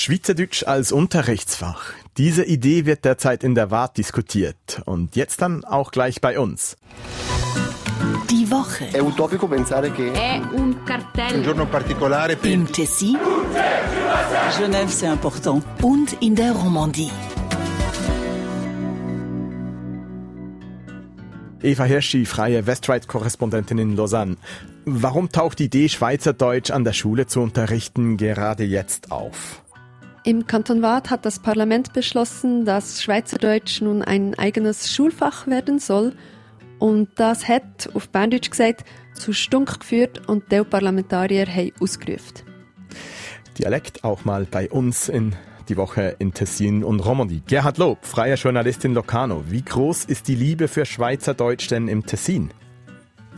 Schweizerdeutsch als Unterrichtsfach. Diese Idee wird derzeit in der WART diskutiert und jetzt dann auch gleich bei uns. Die Woche. È utopico pensare che È un cartello. Un giorno particolare per Im Tessin Genève, c'est important. und in der Romandie. Eva Hirschi, freie Westright-Korrespondentin in Lausanne. Warum taucht die Idee, Schweizerdeutsch an der Schule zu unterrichten, gerade jetzt auf? Im Kanton Waadt hat das Parlament beschlossen, dass Schweizerdeutsch nun ein eigenes Schulfach werden soll. Und das hat, auf Berndeutsch gesagt, zu Stunk geführt und die Parlamentarier haben ausgerufen. Dialekt auch mal bei uns in die Woche in Tessin und Romandie. Gerhard Lob, freie Journalistin Locarno. Wie groß ist die Liebe für Schweizerdeutsch denn im Tessin?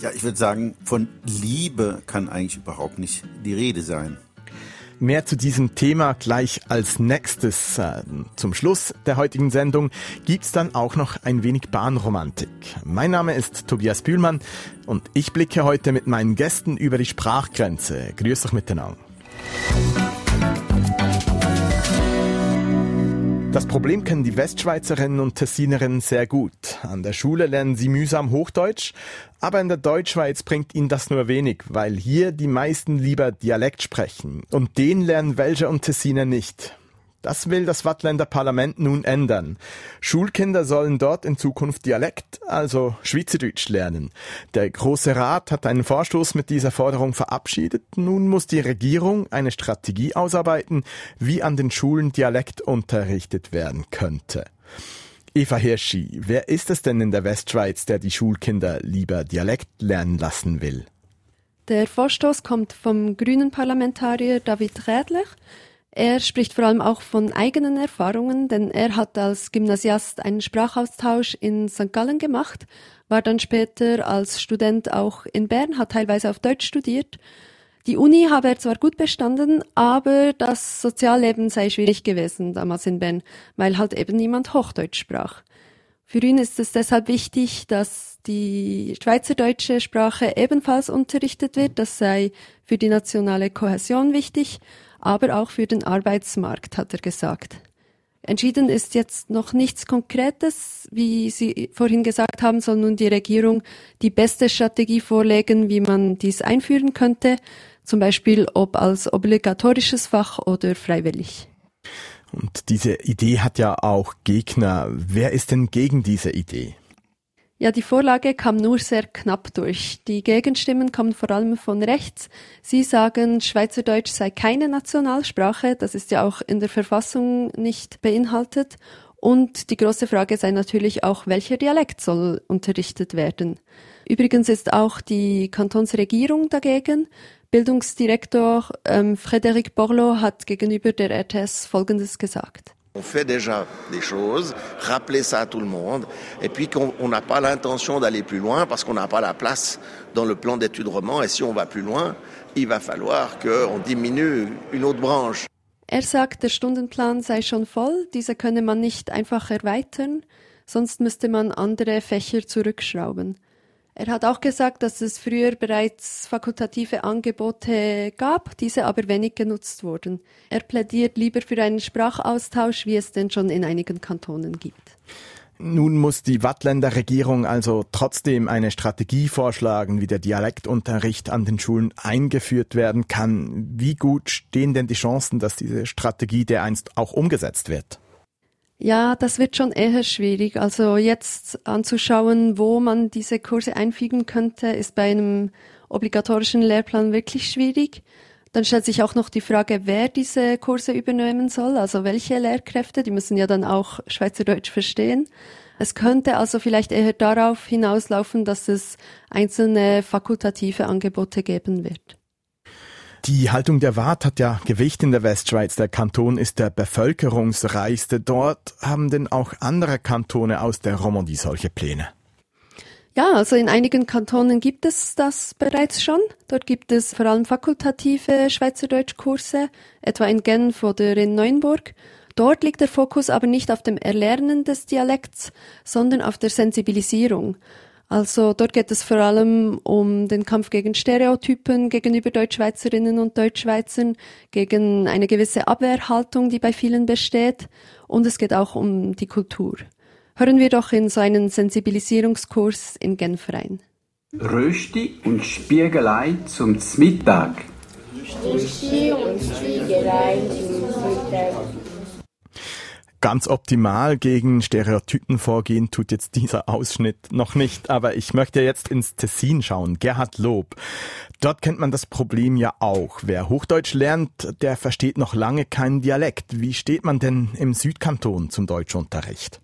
Ja, ich würde sagen, von Liebe kann eigentlich überhaupt nicht die Rede sein. Mehr zu diesem Thema gleich als nächstes. Äh, Zum Schluss der heutigen Sendung gibt's dann auch noch ein wenig Bahnromantik. Mein Name ist Tobias Bühlmann und ich blicke heute mit meinen Gästen über die Sprachgrenze. Grüß euch miteinander. Das Problem kennen die Westschweizerinnen und Tessinerinnen sehr gut. An der Schule lernen sie mühsam Hochdeutsch, aber in der Deutschschweiz bringt ihnen das nur wenig, weil hier die meisten lieber Dialekt sprechen. Und den lernen Welcher und Tessiner nicht. Das will das Wattländer Parlament nun ändern. Schulkinder sollen dort in Zukunft Dialekt, also Schweizerdeutsch lernen. Der Große Rat hat einen Vorstoß mit dieser Forderung verabschiedet. Nun muss die Regierung eine Strategie ausarbeiten, wie an den Schulen Dialekt unterrichtet werden könnte. Eva Hirschi, wer ist es denn in der Westschweiz, der die Schulkinder lieber Dialekt lernen lassen will? Der Vorstoß kommt vom grünen Parlamentarier David Rädlich. Er spricht vor allem auch von eigenen Erfahrungen, denn er hat als Gymnasiast einen Sprachaustausch in St. Gallen gemacht, war dann später als Student auch in Bern, hat teilweise auf Deutsch studiert. Die Uni habe er zwar gut bestanden, aber das Sozialleben sei schwierig gewesen damals in Bern, weil halt eben niemand Hochdeutsch sprach. Für ihn ist es deshalb wichtig, dass die schweizerdeutsche Sprache ebenfalls unterrichtet wird. Das sei für die nationale Kohäsion wichtig, aber auch für den Arbeitsmarkt, hat er gesagt. Entschieden ist jetzt noch nichts Konkretes. Wie Sie vorhin gesagt haben, soll nun die Regierung die beste Strategie vorlegen, wie man dies einführen könnte. Zum Beispiel ob als obligatorisches Fach oder freiwillig. Und diese Idee hat ja auch Gegner. Wer ist denn gegen diese Idee? Ja, die Vorlage kam nur sehr knapp durch. Die Gegenstimmen kommen vor allem von rechts. Sie sagen, Schweizerdeutsch sei keine Nationalsprache. Das ist ja auch in der Verfassung nicht beinhaltet. Und die große Frage sei natürlich auch, welcher Dialekt soll unterrichtet werden. Übrigens ist auch die Kantonsregierung dagegen. Bildungsdirektor ähm, Frédéric Borloo hat gegenüber der RTS Folgendes gesagt. On fait déjà des choses, rappeler ça à tout le monde, et puis qu'on on n'a pas l'intention d'aller plus loin parce qu'on n'a pas la place dans le plan d'études roman, et si on va plus loin, il va falloir qu'on diminue une autre branche. Er sagt, der Stundenplan sei schon voll, diese könne man nicht einfach erweitern, sonst müsste man andere Fächer zurückschrauben. Er hat auch gesagt, dass es früher bereits fakultative Angebote gab, diese aber wenig genutzt wurden. Er plädiert lieber für einen Sprachaustausch, wie es denn schon in einigen Kantonen gibt. Nun muss die Wattländer Regierung also trotzdem eine Strategie vorschlagen, wie der Dialektunterricht an den Schulen eingeführt werden kann. Wie gut stehen denn die Chancen, dass diese Strategie dereinst auch umgesetzt wird? Ja, das wird schon eher schwierig. Also jetzt anzuschauen, wo man diese Kurse einfügen könnte, ist bei einem obligatorischen Lehrplan wirklich schwierig. Dann stellt sich auch noch die Frage, wer diese Kurse übernehmen soll, also welche Lehrkräfte, die müssen ja dann auch Schweizerdeutsch verstehen. Es könnte also vielleicht eher darauf hinauslaufen, dass es einzelne fakultative Angebote geben wird. Die Haltung der Waadt hat ja Gewicht in der Westschweiz. Der Kanton ist der bevölkerungsreichste. Dort haben denn auch andere Kantone aus der Romandie solche Pläne. Ja, also in einigen Kantonen gibt es das bereits schon. Dort gibt es vor allem fakultative Schweizerdeutschkurse, etwa in Genf oder in Neuenburg. Dort liegt der Fokus aber nicht auf dem Erlernen des Dialekts, sondern auf der Sensibilisierung. Also dort geht es vor allem um den Kampf gegen Stereotypen gegenüber Deutschschweizerinnen und Deutschschweizern, gegen eine gewisse Abwehrhaltung, die bei vielen besteht. Und es geht auch um die Kultur. Hören wir doch in so einen Sensibilisierungskurs in Genf rein. Rösti und Spiegelei zum Mittag. Rösti und Spiegelei zum Mittag. Ganz optimal gegen Stereotypen vorgehen tut jetzt dieser Ausschnitt noch nicht, aber ich möchte jetzt ins Tessin schauen. Gerhard Lob. Dort kennt man das Problem ja auch. Wer Hochdeutsch lernt, der versteht noch lange keinen Dialekt. Wie steht man denn im Südkanton zum Deutschunterricht?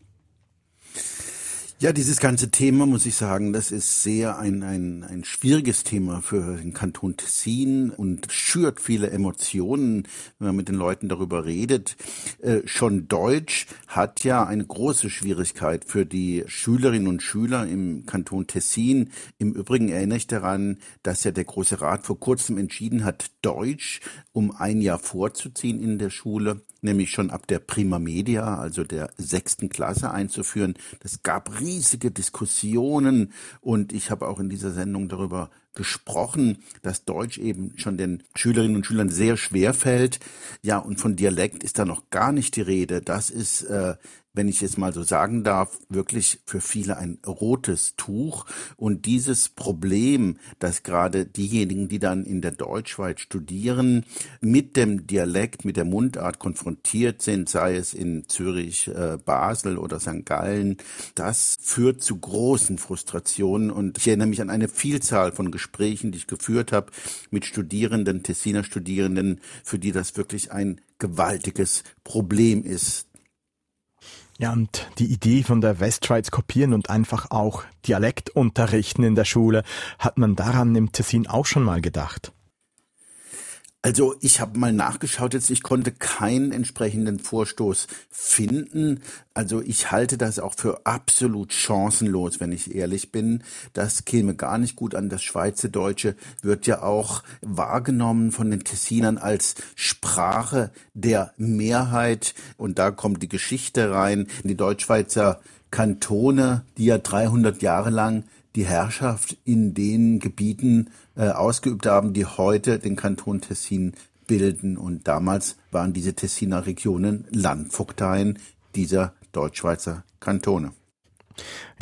Ja, dieses ganze Thema, muss ich sagen, das ist sehr ein, ein, ein schwieriges Thema für den Kanton Tessin und schürt viele Emotionen, wenn man mit den Leuten darüber redet. Äh, schon Deutsch hat ja eine große Schwierigkeit für die Schülerinnen und Schüler im Kanton Tessin. Im Übrigen erinnere ich daran, dass ja der Große Rat vor kurzem entschieden hat, Deutsch um ein Jahr vorzuziehen in der Schule nämlich schon ab der Prima Media, also der sechsten Klasse einzuführen. Das gab riesige Diskussionen und ich habe auch in dieser Sendung darüber gesprochen, dass Deutsch eben schon den Schülerinnen und Schülern sehr schwer fällt. Ja, und von Dialekt ist da noch gar nicht die Rede. Das ist äh, wenn ich es mal so sagen darf, wirklich für viele ein rotes Tuch. Und dieses Problem, dass gerade diejenigen, die dann in der Deutschschweiz studieren, mit dem Dialekt, mit der Mundart konfrontiert sind, sei es in Zürich, äh, Basel oder St. Gallen, das führt zu großen Frustrationen. Und ich erinnere mich an eine Vielzahl von Gesprächen, die ich geführt habe mit Studierenden, Tessiner Studierenden, für die das wirklich ein gewaltiges Problem ist. Ja, und die Idee von der Westschweiz kopieren und einfach auch Dialekt unterrichten in der Schule, hat man daran im Tessin auch schon mal gedacht? Also ich habe mal nachgeschaut jetzt, ich konnte keinen entsprechenden Vorstoß finden. Also ich halte das auch für absolut chancenlos, wenn ich ehrlich bin. Das käme gar nicht gut an. Das Schweizerdeutsche wird ja auch wahrgenommen von den Tessinern als Sprache der Mehrheit. Und da kommt die Geschichte rein. Die Deutschschweizer Kantone, die ja 300 Jahre lang die Herrschaft in den Gebieten äh, ausgeübt haben, die heute den Kanton Tessin bilden. Und damals waren diese Tessiner Regionen Landvogteien dieser Deutschschweizer Kantone.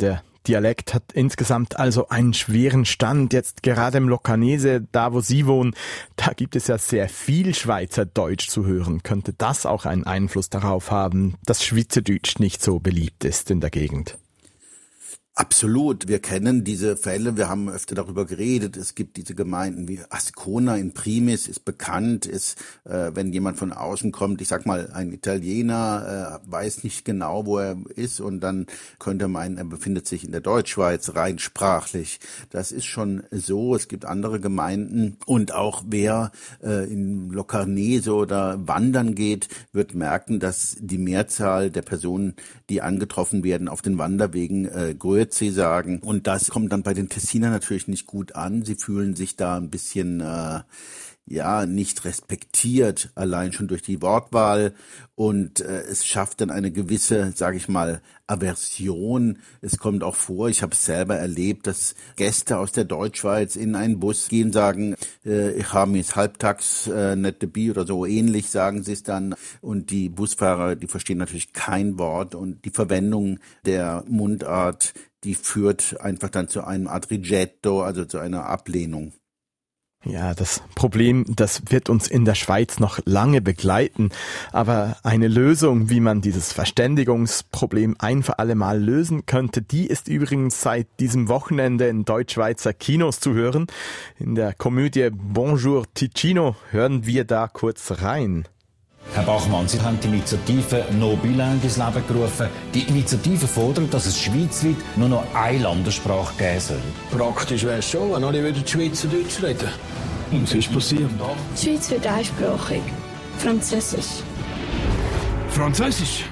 Der Dialekt hat insgesamt also einen schweren Stand. Jetzt gerade im Lokanese, da wo Sie wohnen, da gibt es ja sehr viel Schweizerdeutsch zu hören. Könnte das auch einen Einfluss darauf haben, dass Schweizerdeutsch nicht so beliebt ist in der Gegend? Absolut. Wir kennen diese Fälle. Wir haben öfter darüber geredet. Es gibt diese Gemeinden wie Ascona in Primis ist bekannt, ist, äh, wenn jemand von außen kommt, ich sag mal, ein Italiener äh, weiß nicht genau, wo er ist und dann könnte meinen, er befindet sich in der Deutschschweiz rein sprachlich. Das ist schon so. Es gibt andere Gemeinden und auch wer äh, in Locarnese oder wandern geht, wird merken, dass die Mehrzahl der Personen, die angetroffen werden auf den Wanderwegen, äh, Grüezi sagen. Und das kommt dann bei den Tessinern natürlich nicht gut an. Sie fühlen sich da ein bisschen äh, ja nicht respektiert, allein schon durch die Wortwahl und äh, es schafft dann eine gewisse, sage ich mal, Aversion. Es kommt auch vor, ich habe es selber erlebt, dass Gäste aus der Deutschschweiz in einen Bus gehen, sagen, äh, ich habe jetzt halbtags äh, nette Bier oder so ähnlich, sagen sie es dann und die Busfahrer, die verstehen natürlich kein Wort und die Verwendung der Mundart, die führt einfach dann zu einem Adrigetto, also zu einer Ablehnung. Ja, das Problem, das wird uns in der Schweiz noch lange begleiten. Aber eine Lösung, wie man dieses Verständigungsproblem ein für alle Mal lösen könnte, die ist übrigens seit diesem Wochenende in Deutschschweizer Kinos zu hören. In der Komödie Bonjour Ticino hören wir da kurz rein. Herr Bachmann, Sie haben die Initiative No Bilang ins Leben gerufen. Die Initiative fordert, dass es schweizweit nur noch eine Landessprache geben soll. Praktisch wäre es schon, wenn alle wieder Schweizerdeutsch reden. Und was ist passiert? Die Schweiz wird einsprachig. Französisch. Französisch?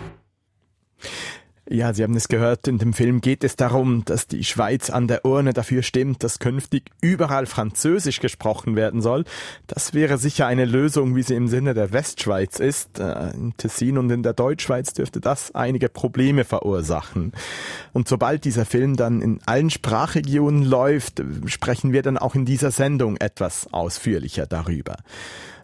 Ja, Sie haben es gehört, in dem Film geht es darum, dass die Schweiz an der Urne dafür stimmt, dass künftig überall Französisch gesprochen werden soll. Das wäre sicher eine Lösung, wie sie im Sinne der Westschweiz ist. Äh, in Tessin und in der Deutschschweiz dürfte das einige Probleme verursachen. Und sobald dieser Film dann in allen Sprachregionen läuft, sprechen wir dann auch in dieser Sendung etwas ausführlicher darüber.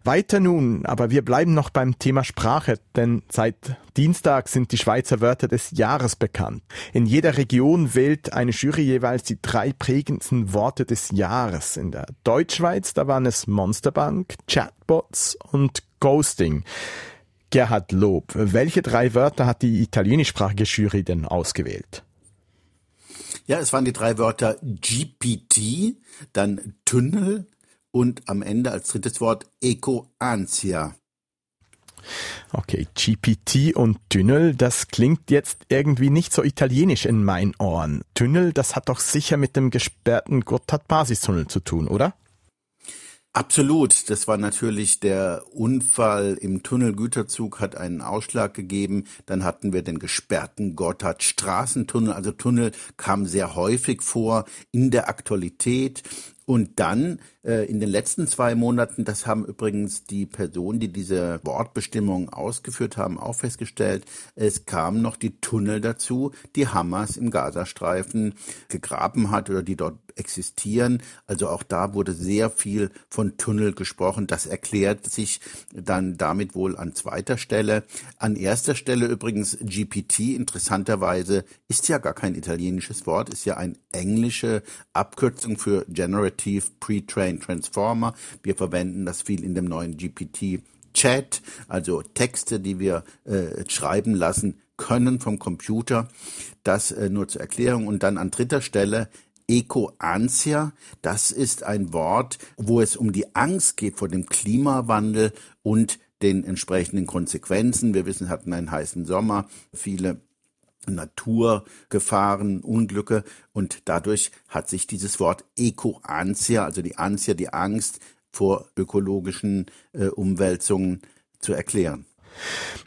Weiter nun, aber wir bleiben noch beim Thema Sprache, denn seit Dienstag sind die Schweizer Wörter des Jahres bekannt. In jeder Region wählt eine Jury jeweils die drei prägendsten Worte des Jahres. In der Deutschschweiz, da waren es Monsterbank, Chatbots und Ghosting. Gerhard Lob, welche drei Wörter hat die italienischsprachige Jury denn ausgewählt? Ja, es waren die drei Wörter GPT, dann Tunnel, und am Ende als drittes Wort Eco-Ansia. Okay, GPT und Tunnel, das klingt jetzt irgendwie nicht so italienisch in meinen Ohren. Tunnel, das hat doch sicher mit dem gesperrten Gotthard-Basistunnel zu tun, oder? Absolut. Das war natürlich der Unfall im Tunnelgüterzug hat einen Ausschlag gegeben. Dann hatten wir den gesperrten Gotthard Straßentunnel. Also Tunnel kam sehr häufig vor in der Aktualität. Und dann in den letzten zwei Monaten, das haben übrigens die Personen, die diese Wortbestimmung ausgeführt haben, auch festgestellt, es kamen noch die Tunnel dazu, die Hamas im Gazastreifen gegraben hat oder die dort existieren. Also auch da wurde sehr viel von Tunnel gesprochen. Das erklärt sich dann damit wohl an zweiter Stelle. An erster Stelle übrigens GPT, interessanterweise, ist ja gar kein italienisches Wort, ist ja eine englische Abkürzung für Generative Pre-Trained Transformer. Wir verwenden das viel in dem neuen GPT Chat, also Texte, die wir äh, schreiben lassen können vom Computer. Das äh, nur zur Erklärung. Und dann an dritter Stelle Eco-Ansia, das ist ein Wort, wo es um die Angst geht vor dem Klimawandel und den entsprechenden Konsequenzen. Wir wissen, wir hatten einen heißen Sommer, viele Naturgefahren, Unglücke und dadurch hat sich dieses Wort Eco-Ansia, also die Ansia, die Angst vor ökologischen äh, Umwälzungen zu erklären.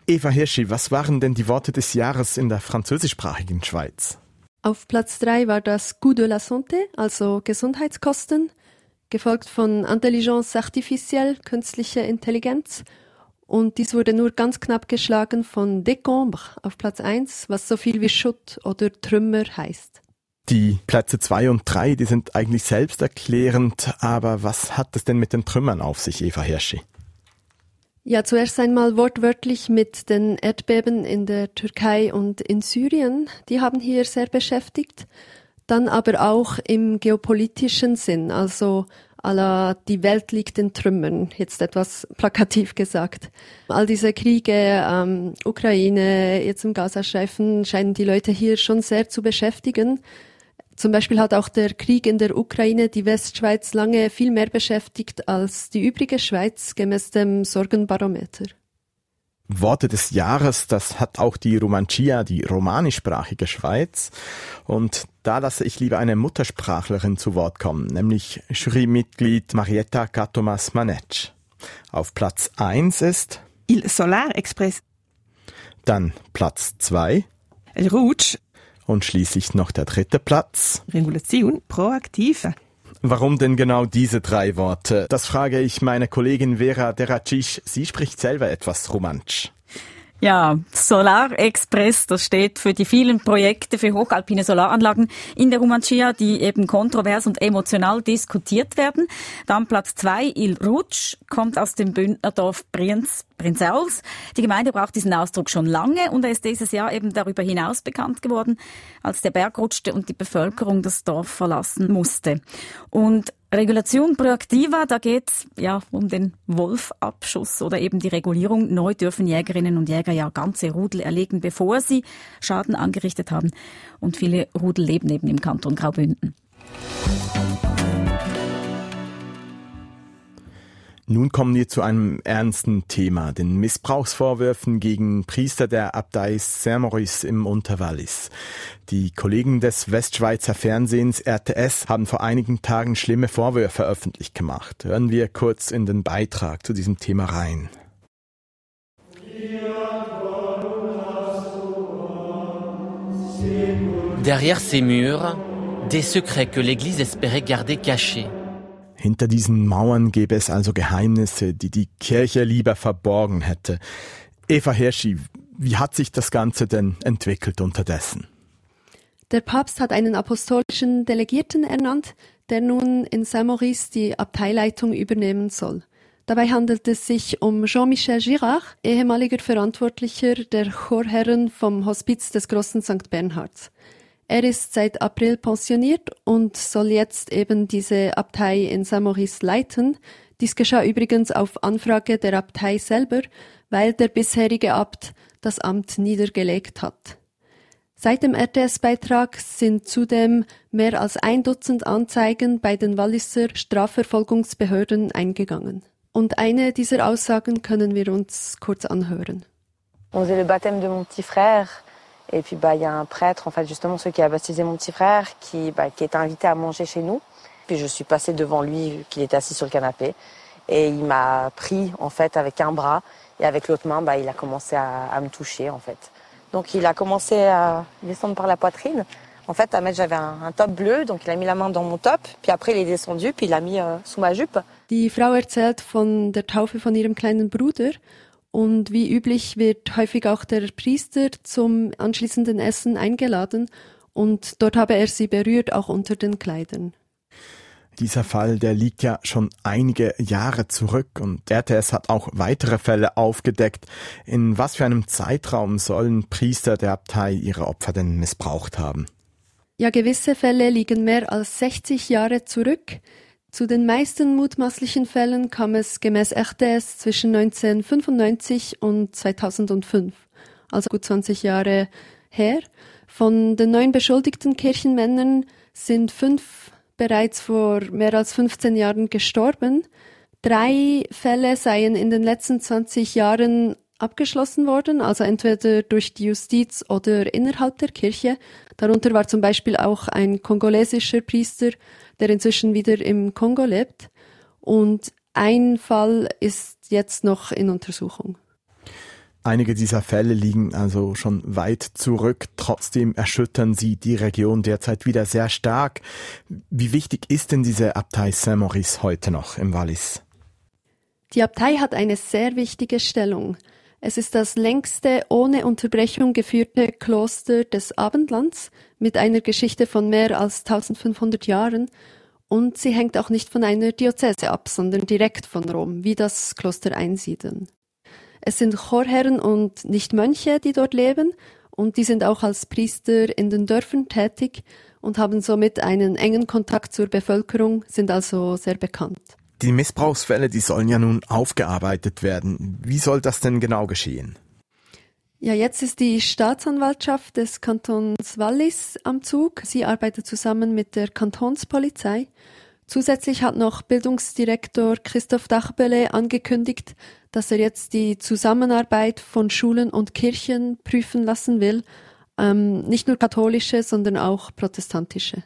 Eva Hirschi, was waren denn die Worte des Jahres in der französischsprachigen Schweiz? Auf Platz drei war das Coût de la Santé, also Gesundheitskosten, gefolgt von Intelligence Artificielle, künstliche Intelligenz. Und dies wurde nur ganz knapp geschlagen von Décombre auf Platz eins, was so viel wie Schutt oder Trümmer heißt. Die Plätze zwei und drei, die sind eigentlich selbsterklärend, aber was hat es denn mit den Trümmern auf sich, Eva Hirschi? Ja, zuerst einmal wortwörtlich mit den Erdbeben in der Türkei und in Syrien. Die haben hier sehr beschäftigt. Dann aber auch im geopolitischen Sinn, also la die Welt liegt in Trümmern, jetzt etwas plakativ gesagt. All diese Kriege, ähm, Ukraine, jetzt im Gazastreifen, scheinen die Leute hier schon sehr zu beschäftigen. Zum Beispiel hat auch der Krieg in der Ukraine die Westschweiz lange viel mehr beschäftigt als die übrige Schweiz gemäß dem Sorgenbarometer. Worte des Jahres, das hat auch die Romancia, die romanischsprachige Schweiz. Und da lasse ich lieber eine Muttersprachlerin zu Wort kommen, nämlich Jurymitglied Marietta Katomas Manetsch. Auf Platz 1 ist Il Solar Express. Dann Platz 2 El Rouge und schließlich noch der dritte Platz. Regulation proaktive. Warum denn genau diese drei Worte? Das frage ich meine Kollegin Vera Deracic. Sie spricht selber etwas romantisch. Ja, Solar Express, das steht für die vielen Projekte für hochalpine Solaranlagen in der Romancia, die eben kontrovers und emotional diskutiert werden. Dann Platz zwei, Il Rutsch, kommt aus dem Bündnerdorf Brienz, Prinzels. Die Gemeinde braucht diesen Ausdruck schon lange und er ist dieses Jahr eben darüber hinaus bekannt geworden, als der Berg rutschte und die Bevölkerung das Dorf verlassen musste. Und Regulation proaktiva, da geht's ja um den Wolfabschuss oder eben die Regulierung. Neu dürfen Jägerinnen und Jäger ja ganze Rudel erlegen, bevor sie Schaden angerichtet haben. Und viele Rudel leben eben im Kanton Graubünden. Nun kommen wir zu einem ernsten Thema, den Missbrauchsvorwürfen gegen Priester der Abtei Saint-Maurice im Unterwallis. Die Kollegen des Westschweizer Fernsehens RTS haben vor einigen Tagen schlimme Vorwürfe öffentlich gemacht. Hören wir kurz in den Beitrag zu diesem Thema rein. Derrière ces murs, des secrets que l'Église espérait garder cachés. Hinter diesen Mauern gäbe es also Geheimnisse, die die Kirche lieber verborgen hätte. Eva Hirschi, wie hat sich das Ganze denn entwickelt unterdessen? Der Papst hat einen apostolischen Delegierten ernannt, der nun in Saint-Maurice die Abteileitung übernehmen soll. Dabei handelt es sich um Jean-Michel Girard, ehemaliger Verantwortlicher der Chorherren vom Hospiz des Großen St. Bernhards. Er ist seit April pensioniert und soll jetzt eben diese Abtei in Saint-Maurice leiten. Dies geschah übrigens auf Anfrage der Abtei selber, weil der bisherige Abt das Amt niedergelegt hat. Seit dem RTS-Beitrag sind zudem mehr als ein Dutzend Anzeigen bei den Walliser Strafverfolgungsbehörden eingegangen. Und eine dieser Aussagen können wir uns kurz anhören. On le baptême de mon petit frère Et puis, bah, il y a un prêtre, en fait, justement, celui qui a baptisé mon petit frère, qui, bah, qui est invité à manger chez nous. Puis je suis passée devant lui, qu'il était assis sur le canapé. Et il m'a pris, en fait, avec un bras. Et avec l'autre main, bah, il a commencé à, à, me toucher, en fait. Donc, il a commencé à descendre par la poitrine. En fait, à j'avais un, un, top bleu, donc il a mis la main dans mon top. Puis après, il est descendu, puis il l'a mis euh, sous ma jupe. Die Frau erzählt von der Taufe von ihrem kleinen Bruder. Und wie üblich wird häufig auch der Priester zum anschließenden Essen eingeladen und dort habe er sie berührt, auch unter den Kleidern. Dieser Fall, der liegt ja schon einige Jahre zurück und RTS hat auch weitere Fälle aufgedeckt. In was für einem Zeitraum sollen Priester der Abtei ihre Opfer denn missbraucht haben? Ja, gewisse Fälle liegen mehr als 60 Jahre zurück. Zu den meisten mutmaßlichen Fällen kam es gemäß RTS zwischen 1995 und 2005, also gut 20 Jahre her. Von den neun beschuldigten Kirchenmännern sind fünf bereits vor mehr als 15 Jahren gestorben. Drei Fälle seien in den letzten 20 Jahren abgeschlossen worden, also entweder durch die Justiz oder innerhalb der Kirche. Darunter war zum Beispiel auch ein kongolesischer Priester, der inzwischen wieder im Kongo lebt. Und ein Fall ist jetzt noch in Untersuchung. Einige dieser Fälle liegen also schon weit zurück. Trotzdem erschüttern sie die Region derzeit wieder sehr stark. Wie wichtig ist denn diese Abtei Saint-Maurice heute noch im Wallis? Die Abtei hat eine sehr wichtige Stellung. Es ist das längste ohne Unterbrechung geführte Kloster des Abendlands mit einer Geschichte von mehr als 1500 Jahren und sie hängt auch nicht von einer Diözese ab, sondern direkt von Rom, wie das Kloster Einsiedeln. Es sind Chorherren und nicht Mönche, die dort leben und die sind auch als Priester in den Dörfern tätig und haben somit einen engen Kontakt zur Bevölkerung, sind also sehr bekannt. Die Missbrauchsfälle, die sollen ja nun aufgearbeitet werden. Wie soll das denn genau geschehen? Ja, jetzt ist die Staatsanwaltschaft des Kantons Wallis am Zug. Sie arbeitet zusammen mit der Kantonspolizei. Zusätzlich hat noch Bildungsdirektor Christoph Dachbele angekündigt, dass er jetzt die Zusammenarbeit von Schulen und Kirchen prüfen lassen will, ähm, nicht nur katholische, sondern auch protestantische.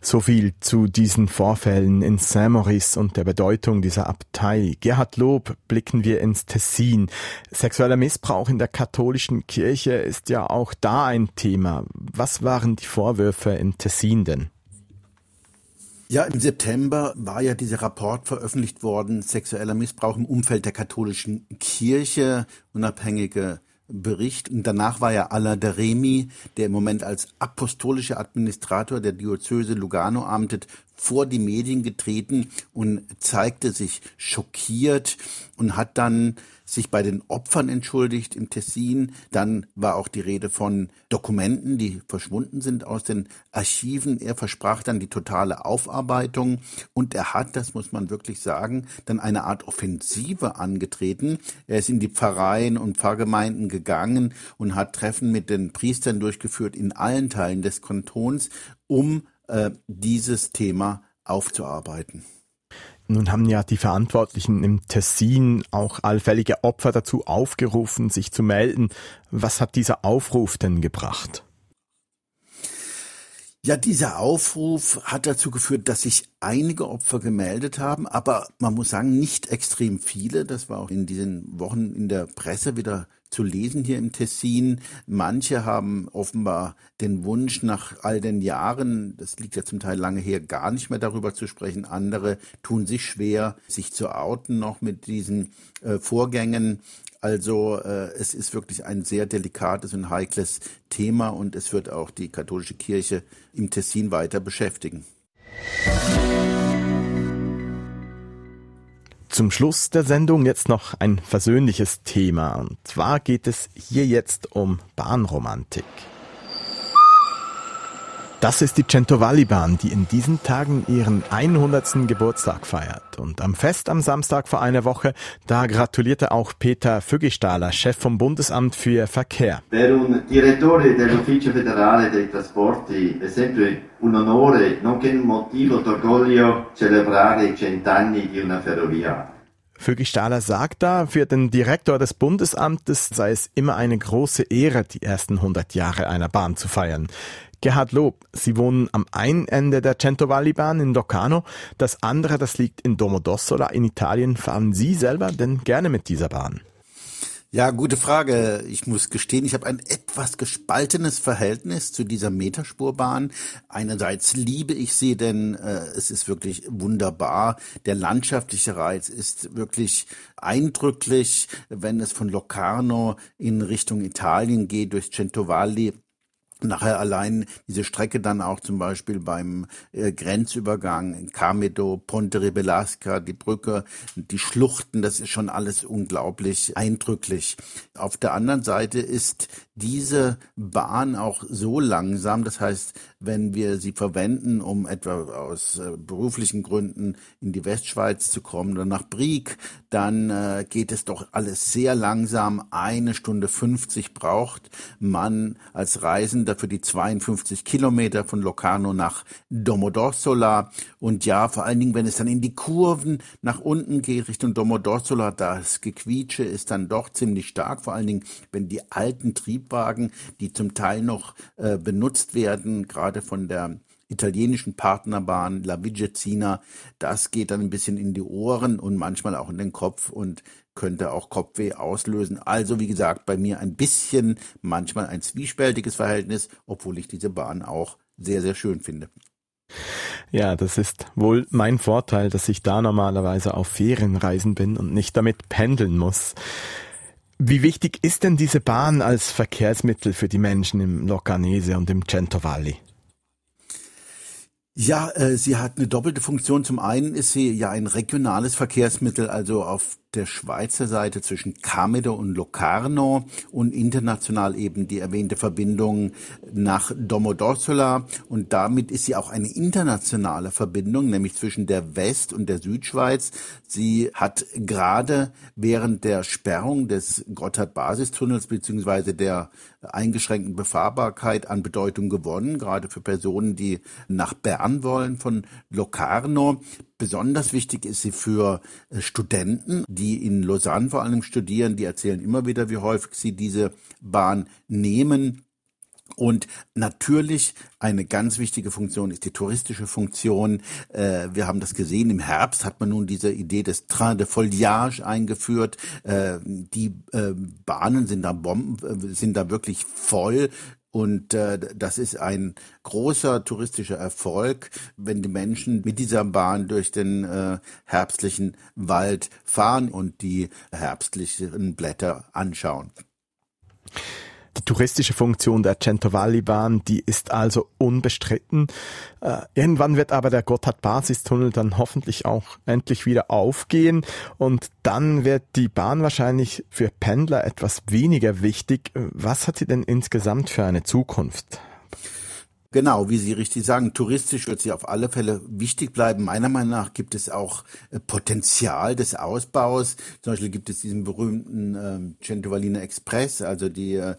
So viel zu diesen Vorfällen in Saint-Maurice und der Bedeutung dieser Abtei. Gerhard Lob blicken wir ins Tessin. Sexueller Missbrauch in der katholischen Kirche ist ja auch da ein Thema. Was waren die Vorwürfe im Tessin denn? Ja, im September war ja dieser Rapport veröffentlicht worden, sexueller Missbrauch im Umfeld der katholischen Kirche, unabhängige Bericht. Und danach war ja Alain Remi, der im Moment als apostolischer Administrator der Diözese Lugano amtet, vor die Medien getreten und zeigte sich schockiert und hat dann sich bei den Opfern entschuldigt im Tessin. Dann war auch die Rede von Dokumenten, die verschwunden sind aus den Archiven. Er versprach dann die totale Aufarbeitung und er hat, das muss man wirklich sagen, dann eine Art Offensive angetreten. Er ist in die Pfarreien und Pfarrgemeinden gegangen und hat Treffen mit den Priestern durchgeführt in allen Teilen des Kantons, um äh, dieses Thema aufzuarbeiten. Nun haben ja die Verantwortlichen im Tessin auch allfällige Opfer dazu aufgerufen, sich zu melden. Was hat dieser Aufruf denn gebracht? Ja, dieser Aufruf hat dazu geführt, dass sich einige Opfer gemeldet haben, aber man muss sagen, nicht extrem viele. Das war auch in diesen Wochen in der Presse wieder zu lesen hier im Tessin. Manche haben offenbar den Wunsch nach all den Jahren, das liegt ja zum Teil lange her, gar nicht mehr darüber zu sprechen. Andere tun sich schwer, sich zu outen noch mit diesen äh, Vorgängen. Also äh, es ist wirklich ein sehr delikates und heikles Thema und es wird auch die katholische Kirche im Tessin weiter beschäftigen. Zum Schluss der Sendung jetzt noch ein versöhnliches Thema. Und zwar geht es hier jetzt um Bahnromantik. Das ist die Centovalli-Bahn, die in diesen Tagen ihren 100. Geburtstag feiert. Und am Fest am Samstag vor einer Woche, da gratulierte auch Peter Függestaler, Chef vom Bundesamt für Verkehr. Per un direttore dell'Ufficio Federale dei Trasporti è sempre un onore, nonché un motivo d'orgoglio celebrare i cent'anni di una ferrovia. Függestaler sagt da, für den Direktor des Bundesamtes sei es immer eine große Ehre, die ersten 100 Jahre einer Bahn zu feiern. Gerhard Lob, Sie wohnen am einen Ende der Centovalli-Bahn in Locarno, das andere, das liegt in Domodossola in Italien. Fahren Sie selber denn gerne mit dieser Bahn? Ja, gute Frage. Ich muss gestehen, ich habe ein etwas gespaltenes Verhältnis zu dieser Meterspurbahn. Einerseits liebe ich sie, denn äh, es ist wirklich wunderbar. Der landschaftliche Reiz ist wirklich eindrücklich, wenn es von Locarno in Richtung Italien geht, durch Centovalli nachher allein diese Strecke dann auch zum Beispiel beim äh, Grenzübergang in Camedo, Ponte Ribelasca, die Brücke, die Schluchten, das ist schon alles unglaublich eindrücklich. Auf der anderen Seite ist diese Bahn auch so langsam, das heißt, wenn wir sie verwenden, um etwa aus äh, beruflichen Gründen in die Westschweiz zu kommen oder nach Brieg, dann äh, geht es doch alles sehr langsam. Eine Stunde 50 braucht man als Reisender für die 52 Kilometer von Locarno nach Domodossola. Und ja, vor allen Dingen, wenn es dann in die Kurven nach unten geht, Richtung Domodossola, das Gequietsche ist dann doch ziemlich stark. Vor allen Dingen, wenn die alten Triebwagen, die zum Teil noch äh, benutzt werden, gerade von der italienischen Partnerbahn La Vigezzina, das geht dann ein bisschen in die Ohren und manchmal auch in den Kopf und könnte auch Kopfweh auslösen. Also wie gesagt, bei mir ein bisschen manchmal ein zwiespältiges Verhältnis, obwohl ich diese Bahn auch sehr, sehr schön finde. Ja, das ist wohl mein Vorteil, dass ich da normalerweise auf Ferienreisen bin und nicht damit pendeln muss. Wie wichtig ist denn diese Bahn als Verkehrsmittel für die Menschen im Locarnese und im Cento Valley? Ja, äh, sie hat eine doppelte Funktion. Zum einen ist sie ja ein regionales Verkehrsmittel, also auf der Schweizer Seite zwischen Camedo und Locarno und international eben die erwähnte Verbindung nach Domodossola und damit ist sie auch eine internationale Verbindung, nämlich zwischen der West- und der Südschweiz. Sie hat gerade während der Sperrung des Gotthard-Basistunnels beziehungsweise der eingeschränkten Befahrbarkeit an Bedeutung gewonnen, gerade für Personen, die nach Bern wollen von Locarno. Besonders wichtig ist sie für äh, Studenten, die in Lausanne vor allem studieren. Die erzählen immer wieder, wie häufig sie diese Bahn nehmen. Und natürlich eine ganz wichtige Funktion ist die touristische Funktion. Äh, wir haben das gesehen, im Herbst hat man nun diese Idee des Train de Foliage eingeführt. Äh, die äh, Bahnen sind da Bomben, äh, sind da wirklich voll. Und äh, das ist ein großer touristischer Erfolg, wenn die Menschen mit dieser Bahn durch den äh, herbstlichen Wald fahren und die herbstlichen Blätter anschauen. Die touristische Funktion der Centovalli-Bahn, die ist also unbestritten. Äh, irgendwann wird aber der Gotthard-Basistunnel dann hoffentlich auch endlich wieder aufgehen und dann wird die Bahn wahrscheinlich für Pendler etwas weniger wichtig. Was hat sie denn insgesamt für eine Zukunft? Genau, wie Sie richtig sagen, touristisch wird sie auf alle Fälle wichtig bleiben. Meiner Meinung nach gibt es auch äh, Potenzial des Ausbaus. Zum Beispiel gibt es diesen berühmten äh, Centovalina Express, also die, äh,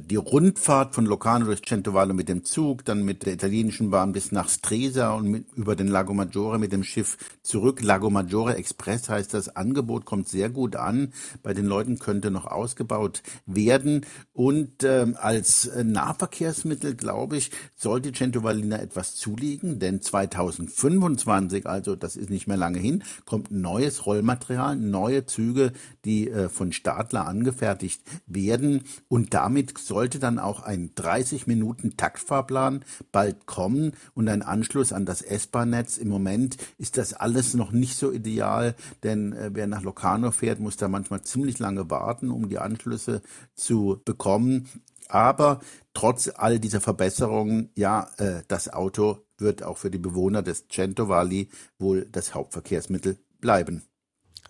die Rundfahrt von Locarno durch Centovallo mit dem Zug, dann mit der italienischen Bahn bis nach Stresa und mit, über den Lago Maggiore mit dem Schiff zurück. Lago Maggiore Express heißt das Angebot, kommt sehr gut an. Bei den Leuten könnte noch ausgebaut werden. Und ähm, als Nahverkehrsmittel, glaube ich, soll wollte Centovalina etwas zulegen, denn 2025, also das ist nicht mehr lange hin, kommt neues Rollmaterial, neue Züge, die äh, von Stadler angefertigt werden und damit sollte dann auch ein 30 Minuten Taktfahrplan bald kommen und ein Anschluss an das S-Bahn-Netz. Im Moment ist das alles noch nicht so ideal, denn äh, wer nach Locarno fährt, muss da manchmal ziemlich lange warten, um die Anschlüsse zu bekommen. Aber trotz all dieser Verbesserungen, ja, äh, das Auto wird auch für die Bewohner des Cento Valley wohl das Hauptverkehrsmittel bleiben.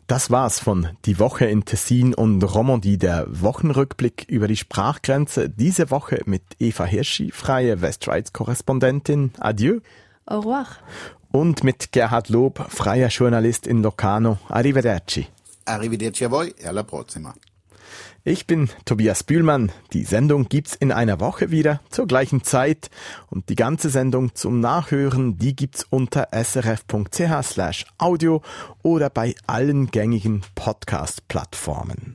Das war's von Die Woche in Tessin und Romandie, der Wochenrückblick über die Sprachgrenze. Diese Woche mit Eva Hirschi, freie Westschweiz-Korrespondentin. Adieu. Au revoir. Und mit Gerhard Lob, freier Journalist in Locarno. Arrivederci. Arrivederci a voi e alla prossima. Ich bin Tobias Bühlmann. Die Sendung gibt's in einer Woche wieder zur gleichen Zeit und die ganze Sendung zum Nachhören, die gibt's unter srf.ch/audio oder bei allen gängigen Podcast Plattformen.